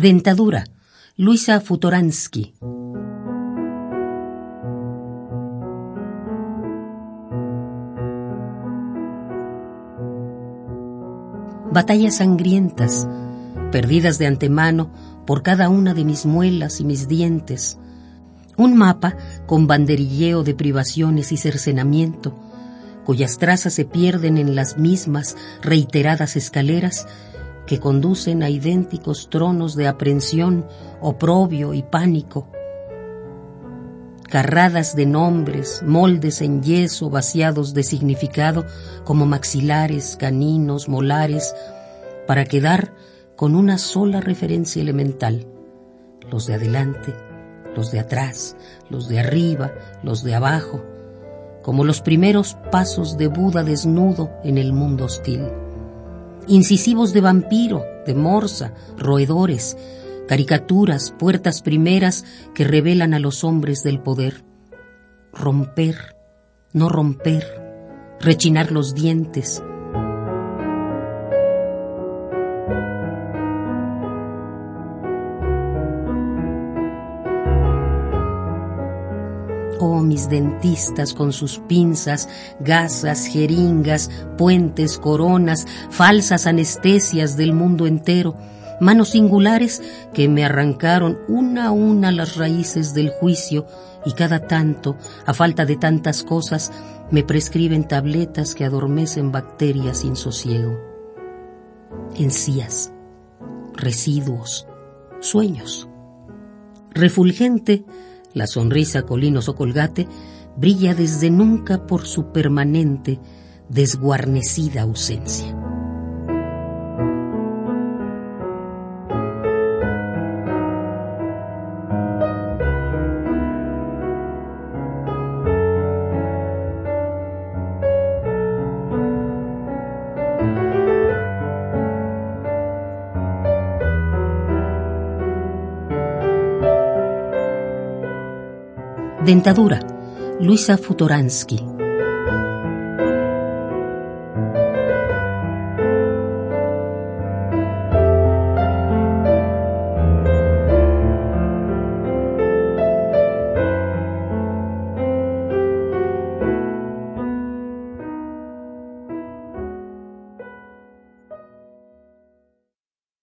Dentadura, Luisa Futoransky. Batallas sangrientas, perdidas de antemano por cada una de mis muelas y mis dientes. Un mapa con banderilleo de privaciones y cercenamiento, cuyas trazas se pierden en las mismas reiteradas escaleras que conducen a idénticos tronos de aprensión, oprobio y pánico. Carradas de nombres, moldes en yeso vaciados de significado como maxilares, caninos, molares, para quedar con una sola referencia elemental, los de adelante, los de atrás, los de arriba, los de abajo, como los primeros pasos de Buda desnudo en el mundo hostil incisivos de vampiro, de morsa, roedores, caricaturas, puertas primeras que revelan a los hombres del poder. Romper, no romper, rechinar los dientes, Oh, mis dentistas con sus pinzas, gasas, jeringas, puentes, coronas, falsas anestesias del mundo entero, manos singulares que me arrancaron una a una las raíces del juicio y cada tanto, a falta de tantas cosas, me prescriben tabletas que adormecen bacterias sin sosiego. Encías, residuos, sueños. Refulgente, la sonrisa colinos o colgate brilla desde nunca por su permanente, desguarnecida ausencia. Dentadura, Luisa Futoransky.